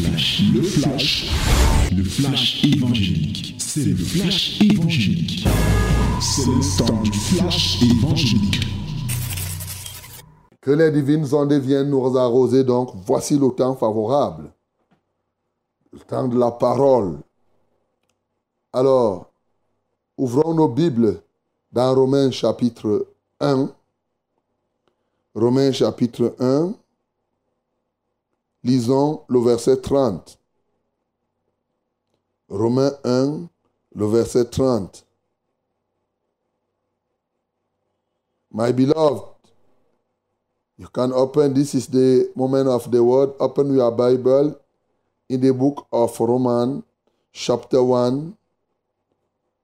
le flash, le flash évangélique. C'est le flash évangélique. C'est le temps du flash évangélique. Que les divines ondes viennent nous arroser, donc voici le temps favorable. Le temps de la parole. Alors, ouvrons nos Bibles dans Romains chapitre 1. Romains chapitre 1. Lisons le verset 30. Romains 1, le verset 30. My beloved, you can open, this is the moment of the word. Open your Bible in the book of Romans, chapter 1,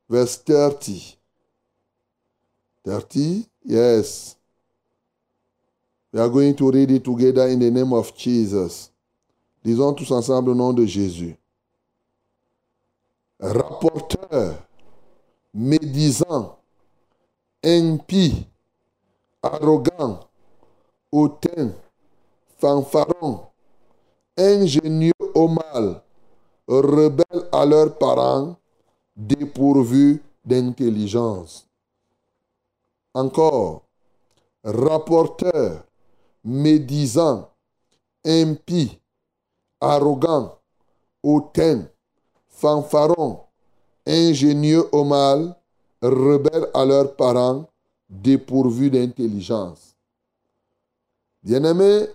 verse 30. 30, yes. We are going to read it together in the name of Jesus. Lisons tous ensemble au nom de Jésus. Rapporteur, médisant, impie, arrogant, hautain, fanfaron, ingénieux au mal, rebelles à leurs parents, dépourvus d'intelligence. Encore, rapporteur, médisant, impie, arrogant, hautain, fanfaron, ingénieux au mal, rebelles à leurs parents, dépourvus d'intelligence. Bien-aimés,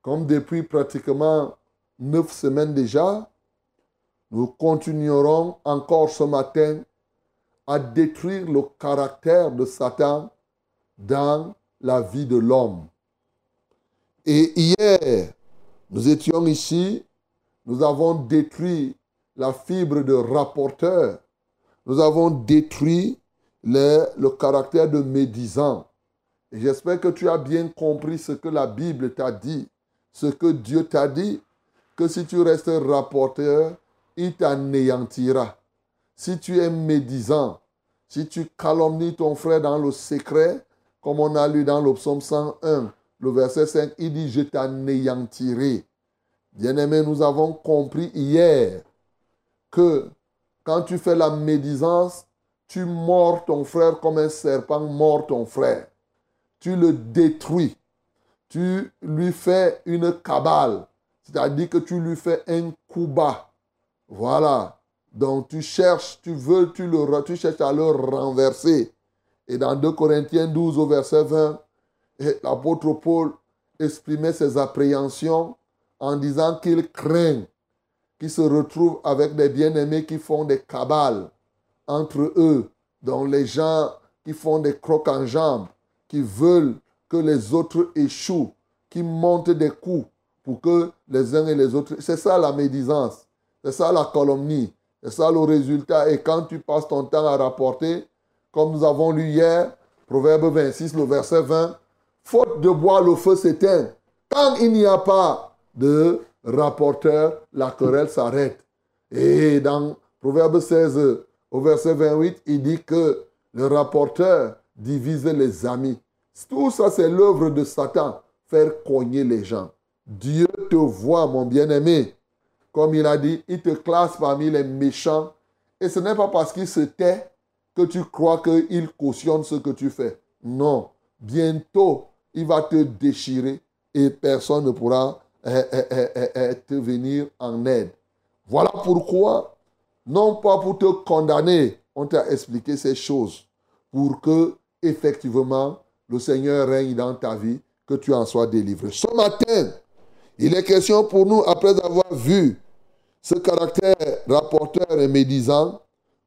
comme depuis pratiquement neuf semaines déjà, nous continuerons encore ce matin à détruire le caractère de Satan dans la vie de l'homme. Et hier, nous étions ici, nous avons détruit la fibre de rapporteur, nous avons détruit le, caractère de médisant. J'espère que tu as bien compris ce que la Bible t'a dit, ce que Dieu t'a dit, que si tu restes rapporteur, il t'anéantira. Si tu es médisant, si tu calomnies ton frère dans le secret, comme on a lu dans le psaume 101, le verset 5, il dit, je t'anéantirai. Bien-aimé, nous avons compris hier que quand tu fais la médisance, tu mords ton frère comme un serpent mord ton frère. Tu le détruis. Tu lui fais une cabale. C'est-à-dire que tu lui fais un coup bas. Voilà. Donc tu cherches, tu veux, tu, le, tu cherches à le renverser. Et dans 2 Corinthiens 12 au verset 20, l'apôtre Paul exprimait ses appréhensions en disant qu'il craint qu'il se retrouve avec des bien-aimés qui font des cabales entre eux, dont les gens qui font des crocs en jambes, qui veulent que les autres échouent, qui montent des coups pour que les uns et les autres... C'est ça la médisance, c'est ça la calomnie, c'est ça le résultat. Et quand tu passes ton temps à rapporter, comme nous avons lu hier, Proverbe 26, le verset 20, faute de bois, le feu s'éteint. Quand il n'y a pas de rapporteur, la querelle s'arrête. Et dans Proverbe 16, au verset 28, il dit que le rapporteur divise les amis. Tout ça, c'est l'œuvre de Satan, faire cogner les gens. Dieu te voit, mon bien-aimé. Comme il a dit, il te classe parmi les méchants. Et ce n'est pas parce qu'il se tait que tu crois qu'il cautionne ce que tu fais. Non. Bientôt, il va te déchirer et personne ne pourra eh, eh, eh, te venir en aide. Voilà pourquoi, non pas pour te condamner, on t'a expliqué ces choses, pour que, effectivement, le Seigneur règne dans ta vie, que tu en sois délivré. Ce matin, il est question pour nous, après avoir vu ce caractère rapporteur et médisant,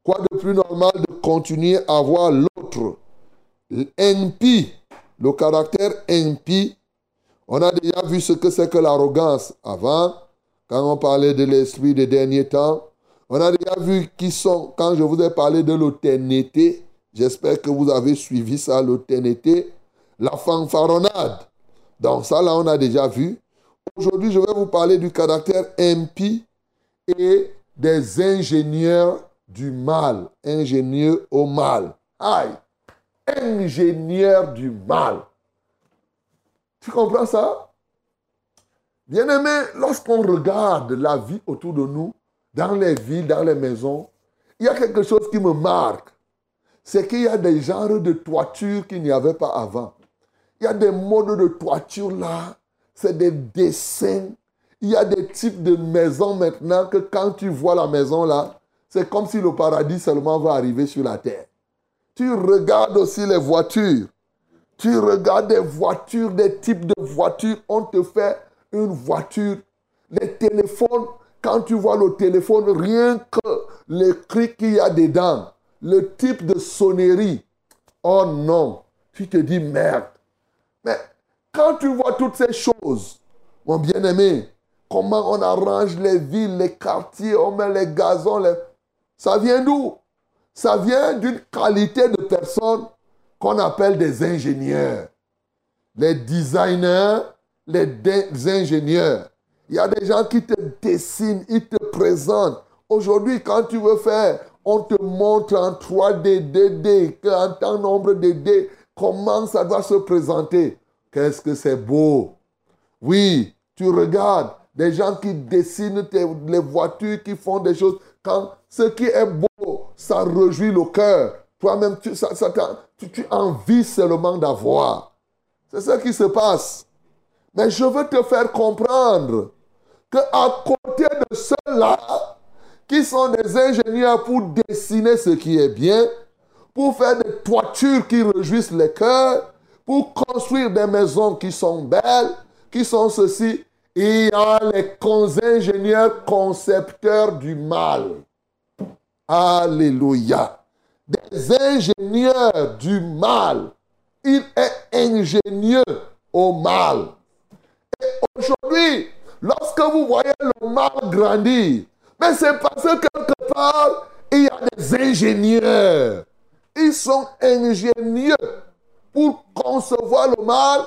quoi de plus normal de continuer à voir l'autre, impie, le caractère impie. On a déjà vu ce que c'est que l'arrogance avant, quand on parlait de l'esprit des derniers temps. On a déjà vu qui sont, quand je vous ai parlé de l'authenité, j'espère que vous avez suivi ça, l'authenité, la fanfaronnade. Donc ça, là, on a déjà vu. Aujourd'hui, je vais vous parler du caractère impie et des ingénieurs du mal. Ingénieux au mal. Aïe. Ingénieur du mal. Tu comprends ça? Bien-aimé, lorsqu'on regarde la vie autour de nous, dans les villes, dans les maisons, il y a quelque chose qui me marque. C'est qu'il y a des genres de toitures qu'il n'y avait pas avant. Il y a des modes de toiture là. C'est des dessins. Il y a des types de maisons maintenant que quand tu vois la maison là, c'est comme si le paradis seulement va arriver sur la terre. Tu regardes aussi les voitures. Tu regardes des voitures, des types de voitures. On te fait une voiture. Les téléphones, quand tu vois le téléphone, rien que les cris qu'il y a dedans, le type de sonnerie. Oh non, tu te dis merde. Mais quand tu vois toutes ces choses, mon bien-aimé, comment on arrange les villes, les quartiers, on met les gazons, ça vient d'où? Ça vient d'une qualité de personnes qu'on appelle des ingénieurs. Les designers, les ingénieurs. Il y a des gens qui te dessinent, ils te présentent. Aujourd'hui, quand tu veux faire, on te montre en 3D, 2D, en tant nombre de D, comment ça doit se présenter. Qu'est-ce que c'est beau. Oui, tu regardes des gens qui dessinent les voitures, qui font des choses. Quand ce qui est beau, ça réjouit le cœur. Toi-même, tu, ça, envies seulement d'avoir. C'est ce qui se passe. Mais je veux te faire comprendre que côté de ceux-là, qui sont des ingénieurs pour dessiner ce qui est bien, pour faire des toitures qui réjouissent les cœurs, pour construire des maisons qui sont belles, qui sont ceci, il y a les ingénieurs concepteurs du mal. Alléluia. Des ingénieurs du mal. Il est ingénieux au mal. Et aujourd'hui, lorsque vous voyez le mal grandir, mais c'est parce que quelque part, il y a des ingénieurs. Ils sont ingénieux pour concevoir le mal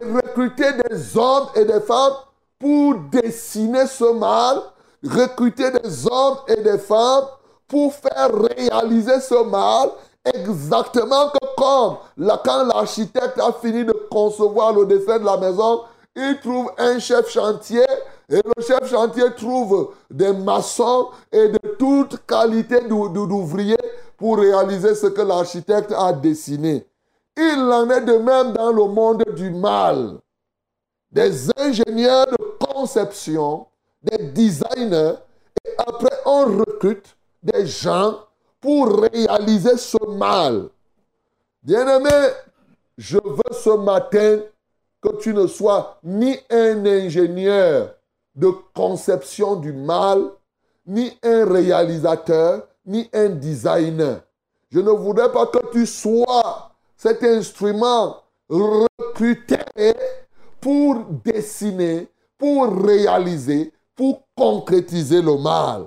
et recruter des hommes et des femmes pour dessiner ce mal, recruter des hommes et des femmes pour faire réaliser ce mal exactement comme quand l'architecte a fini de concevoir le dessin de la maison, il trouve un chef chantier et le chef chantier trouve des maçons et de toute qualité d'ouvriers pour réaliser ce que l'architecte a dessiné. Il en est de même dans le monde du mal. Des ingénieurs de conception, des designers, et après on recrute des gens pour réaliser ce mal. Bien-aimé, je veux ce matin que tu ne sois ni un ingénieur de conception du mal, ni un réalisateur, ni un designer. Je ne voudrais pas que tu sois cet instrument recruté pour dessiner, pour réaliser, pour concrétiser le mal.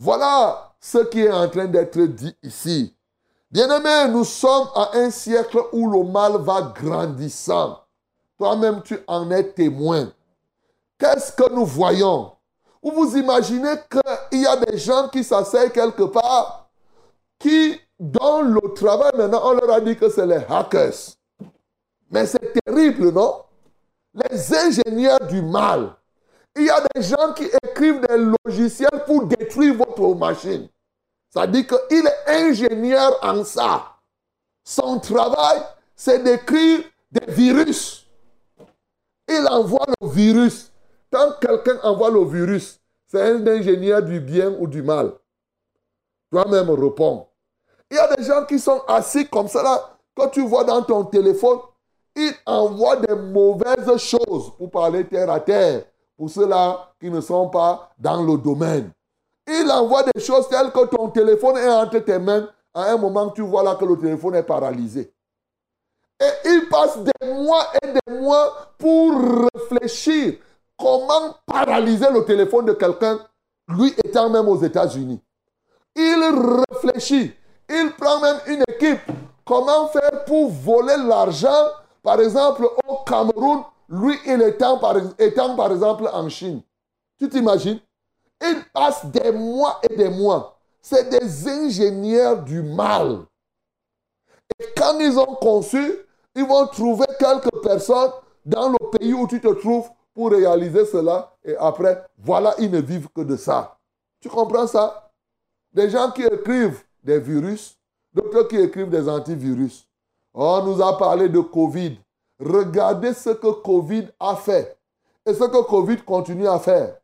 Voilà ce qui est en train d'être dit ici. Bien-aimé, nous sommes à un siècle où le mal va grandissant. Toi-même, tu en es témoin. Qu'est-ce que nous voyons? Vous vous imaginez qu'il y a des gens qui s'asseyent quelque part, qui dans le travail, maintenant, on leur a dit que c'est les hackers. Mais c'est terrible, non? Les ingénieurs du mal. Il y a des gens qui écrivent des logiciels pour détruire votre machine. Ça dit qu'il est ingénieur en ça. Son travail, c'est d'écrire des virus. Il envoie le virus. Quand quelqu'un envoie le virus, c'est un ingénieur du bien ou du mal. Toi-même réponds. Il y a des gens qui sont assis comme ça là. Quand tu vois dans ton téléphone, ils envoient des mauvaises choses pour parler terre à terre. Pour ceux-là qui ne sont pas dans le domaine. Il envoie des choses telles que ton téléphone est entre tes mains. À un moment, tu vois là que le téléphone est paralysé. Et il passe des mois et des mois pour réfléchir comment paralyser le téléphone de quelqu'un, lui étant même aux États-Unis. Il réfléchit. Il prend même une équipe. Comment faire pour voler l'argent, par exemple, au Cameroun, lui, il étant par, par exemple en Chine. Tu t'imagines? Il passe des mois et des mois. C'est des ingénieurs du mal. Et quand ils ont conçu, ils vont trouver quelques personnes dans le pays où tu te trouves pour réaliser cela. Et après, voilà, ils ne vivent que de ça. Tu comprends ça? Des gens qui écrivent des virus, d'autres qui écrivent des antivirus. On nous a parlé de Covid. Regardez ce que Covid a fait et ce que Covid continue à faire.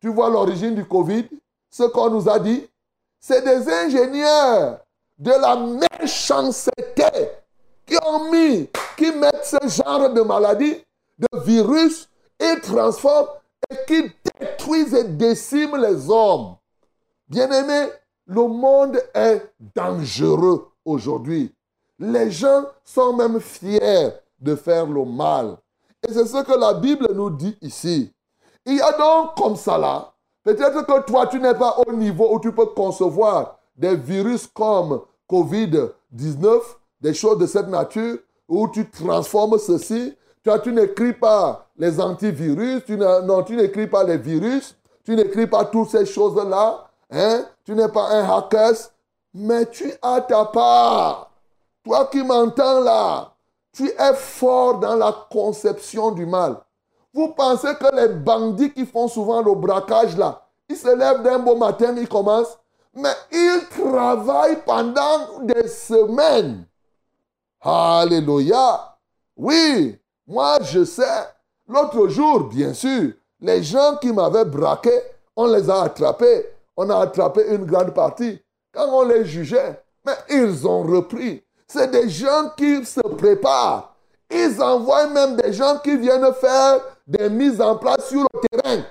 Tu vois l'origine du Covid? Ce qu'on nous a dit C'est des ingénieurs de la méchanceté qui ont mis, qui mettent ce genre de maladie, de virus, et transforment et qui détruisent et déciment les hommes. Bien-aimés, le monde est dangereux aujourd'hui. Les gens sont même fiers de faire le mal. Et c'est ce que la Bible nous dit ici. Il y a donc comme ça là, peut-être que toi tu n'es pas au niveau où tu peux concevoir des virus comme Covid-19, des choses de cette nature, où tu transformes ceci. Toi, tu n'écris pas les antivirus, tu n'écris pas les virus, tu n'écris pas toutes ces choses-là. Hein? Tu n'es pas un hacker, mais tu as ta part. Toi qui m'entends là, tu es fort dans la conception du mal. Vous pensez que les bandits qui font souvent le braquage là, ils se lèvent d'un beau matin, ils commencent, mais ils travaillent pendant des semaines. Alléluia. Oui, moi je sais. L'autre jour, bien sûr, les gens qui m'avaient braqué, on les a attrapés. On a attrapé une grande partie. Quand on les jugeait, mais ils ont repris. C'est des gens qui se préparent. Ils envoient même des gens qui viennent faire des mises en place sur le terrain.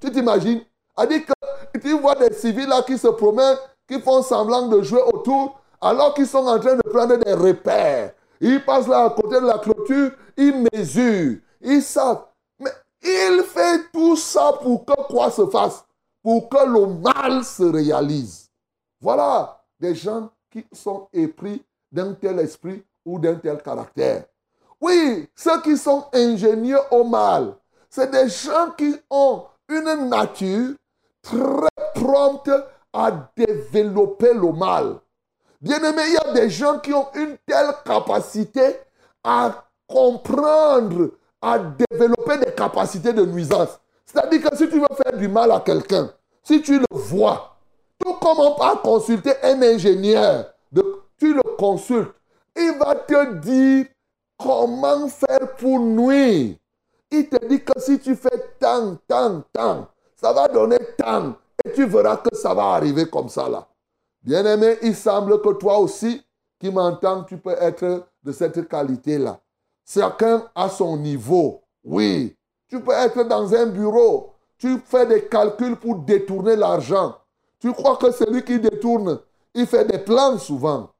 Tu t'imagines? A dit que tu vois des civils là qui se promènent, qui font semblant de jouer autour, alors qu'ils sont en train de prendre des repères. Ils passent là à côté de la clôture, ils mesurent, ils savent. Mais il fait tout ça pour que quoi se fasse? Pour que le mal se réalise. Voilà des gens qui sont épris d'un tel esprit ou d'un tel caractère. Oui, ceux qui sont ingénieux au mal, c'est des gens qui ont une nature très prompte à développer le mal. Bien aimé, il y a des gens qui ont une telle capacité à comprendre, à développer des capacités de nuisance. C'est-à-dire que si tu veux faire du mal à quelqu'un, si tu le vois, tout comme on consulter un ingénieur consultes, il va te dire comment faire pour nuire. Il te dit que si tu fais tant, tant, tant, ça va donner tant. Et tu verras que ça va arriver comme ça là. Bien-aimé, il semble que toi aussi, qui m'entends, tu peux être de cette qualité-là. Chacun a son niveau. Oui. Tu peux être dans un bureau. Tu fais des calculs pour détourner l'argent. Tu crois que celui qui détourne, il fait des plans souvent.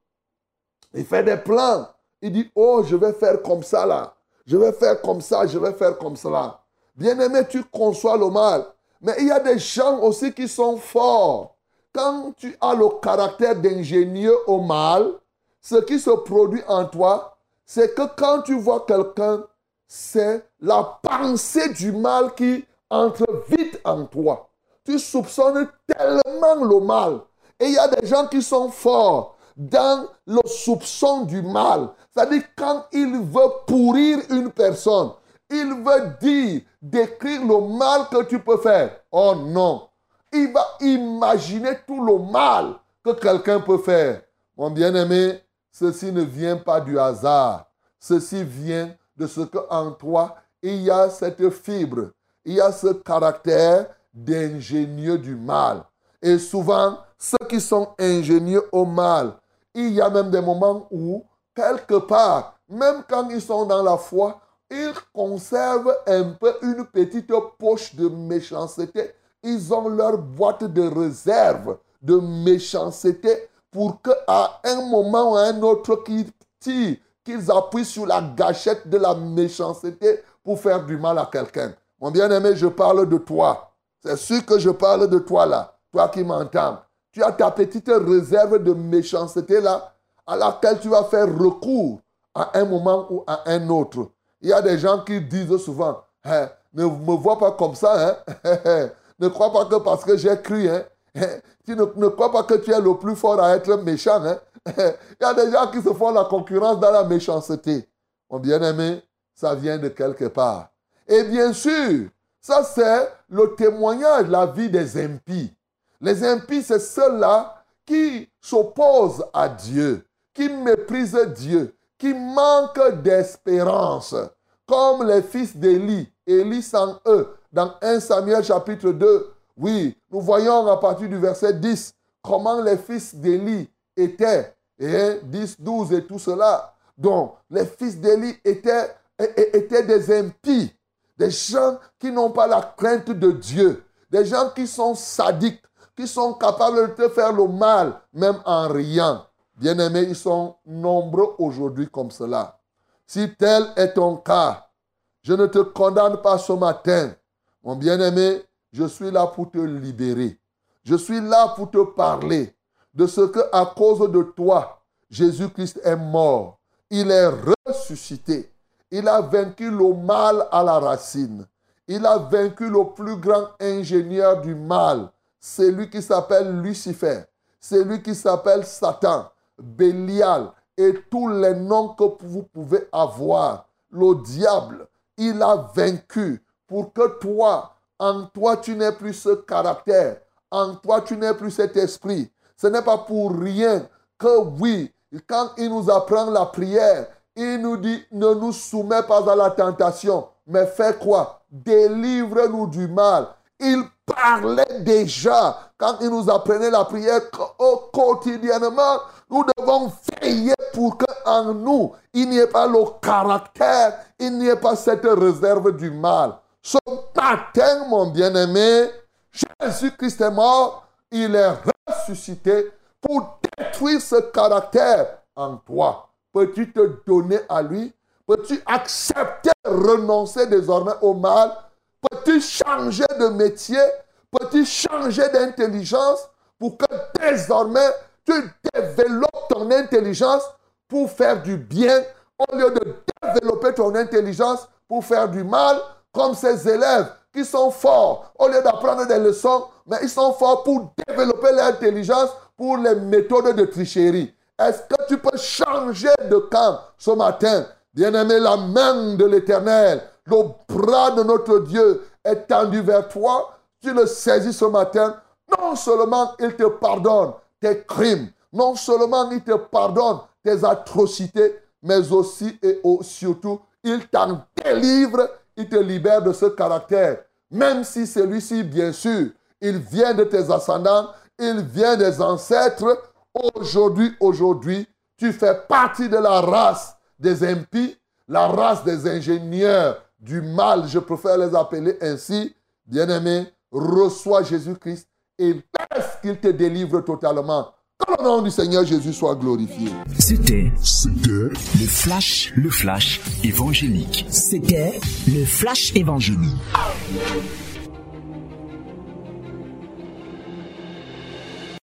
Il fait des plans. Il dit, oh, je vais faire comme ça là. Je vais faire comme ça, je vais faire comme cela. Bien-aimé, tu conçois le mal. Mais il y a des gens aussi qui sont forts. Quand tu as le caractère d'ingénieux au mal, ce qui se produit en toi, c'est que quand tu vois quelqu'un, c'est la pensée du mal qui entre vite en toi. Tu soupçonnes tellement le mal. Et il y a des gens qui sont forts dans le soupçon du mal. C'est-à-dire quand il veut pourrir une personne, il veut dire, décrire le mal que tu peux faire. Oh non. Il va imaginer tout le mal que quelqu'un peut faire. Mon bien-aimé, ceci ne vient pas du hasard. Ceci vient de ce que en toi, il y a cette fibre, il y a ce caractère d'ingénieux du mal. Et souvent, ceux qui sont ingénieux au mal, il y a même des moments où, quelque part, même quand ils sont dans la foi, ils conservent un peu une petite poche de méchanceté. Ils ont leur boîte de réserve de méchanceté pour qu'à un moment ou à un autre qu'ils qu'ils appuient sur la gâchette de la méchanceté pour faire du mal à quelqu'un. Mon bien-aimé, je parle de toi. C'est sûr que je parle de toi là, toi qui m'entends. Tu as ta petite réserve de méchanceté là, à laquelle tu vas faire recours à un moment ou à un autre. Il y a des gens qui disent souvent, hein, ne me vois pas comme ça, hein? ne crois pas que parce que j'ai cru, hein? tu ne, crois pas que tu es le plus fort à être méchant. Il y a des gens qui se font la concurrence dans la méchanceté. Mon bien-aimé, ça vient de quelque part. Et bien sûr, Ça, c'est le témoignage la vie des impies. Les impies, c'est ceux-là qui s'opposent à Dieu, qui méprisent Dieu, qui manquent d'espérance, comme les fils d'Élie, Élie sans eux, dans 1 Samuel chapitre 2. Oui, nous voyons à partir du verset 10 comment les fils d'Élie étaient, et 10, 12 et tout cela. Donc, les fils d'Élie étaient, étaient des impies, des gens qui n'ont pas la crainte de Dieu, des gens qui sont sadiques, qui sont capables de te faire le mal, même en riant. Bien-aimés, ils sont nombreux aujourd'hui comme cela. Si tel est ton cas, je ne te condamne pas ce matin. Mon bien-aimé, je suis là pour te libérer. Je suis là pour te parler de ce que, à cause de toi, Jésus-Christ est mort. Il est ressuscité. Il a vaincu le mal à la racine. Il a vaincu le plus grand ingénieur du mal, c'est lui qui s'appelle Lucifer, c'est lui qui s'appelle Satan, Bélial et tous les noms que vous pouvez avoir. Le diable, il a vaincu pour que toi, en toi, tu n'aies plus ce caractère, en toi, tu n'aies plus cet esprit. Ce n'est pas pour rien que oui, quand il nous apprend la prière, il nous dit, ne nous soumets pas à la tentation, mais fais quoi? Délivre-nous du mal. Il parlait déjà quand il nous apprenait la prière quotidiennement. Nous devons veiller pour qu'en nous, il n'y ait pas le caractère, il n'y ait pas cette réserve du mal. Ce matin, mon bien-aimé, Jésus-Christ est mort, il est ressuscité pour détruire ce caractère en toi. Peux-tu te donner à lui? Peux-tu accepter, renoncer désormais au mal? Peux-tu changer de métier? Peux-tu changer d'intelligence pour que désormais tu développes ton intelligence pour faire du bien au lieu de développer ton intelligence pour faire du mal comme ces élèves qui sont forts au lieu d'apprendre des leçons, mais ils sont forts pour développer l'intelligence pour les méthodes de tricherie. Est-ce que tu peux changer de camp ce matin? Bien-aimé, la main de l'Éternel le bras de notre Dieu est tendu vers toi, tu le saisis ce matin, non seulement il te pardonne tes crimes, non seulement il te pardonne tes atrocités, mais aussi et surtout, il t'en délivre, il te libère de ce caractère. Même si celui-ci, bien sûr, il vient de tes ascendants, il vient des ancêtres, aujourd'hui, aujourd'hui, tu fais partie de la race des impies, la race des ingénieurs, du mal, je préfère les appeler ainsi, bien-aimé, reçois Jésus-Christ et laisse qu'il te délivre totalement. Que le nom du Seigneur Jésus soit glorifié. C'était, le flash, le flash évangélique. C'était le flash évangélique.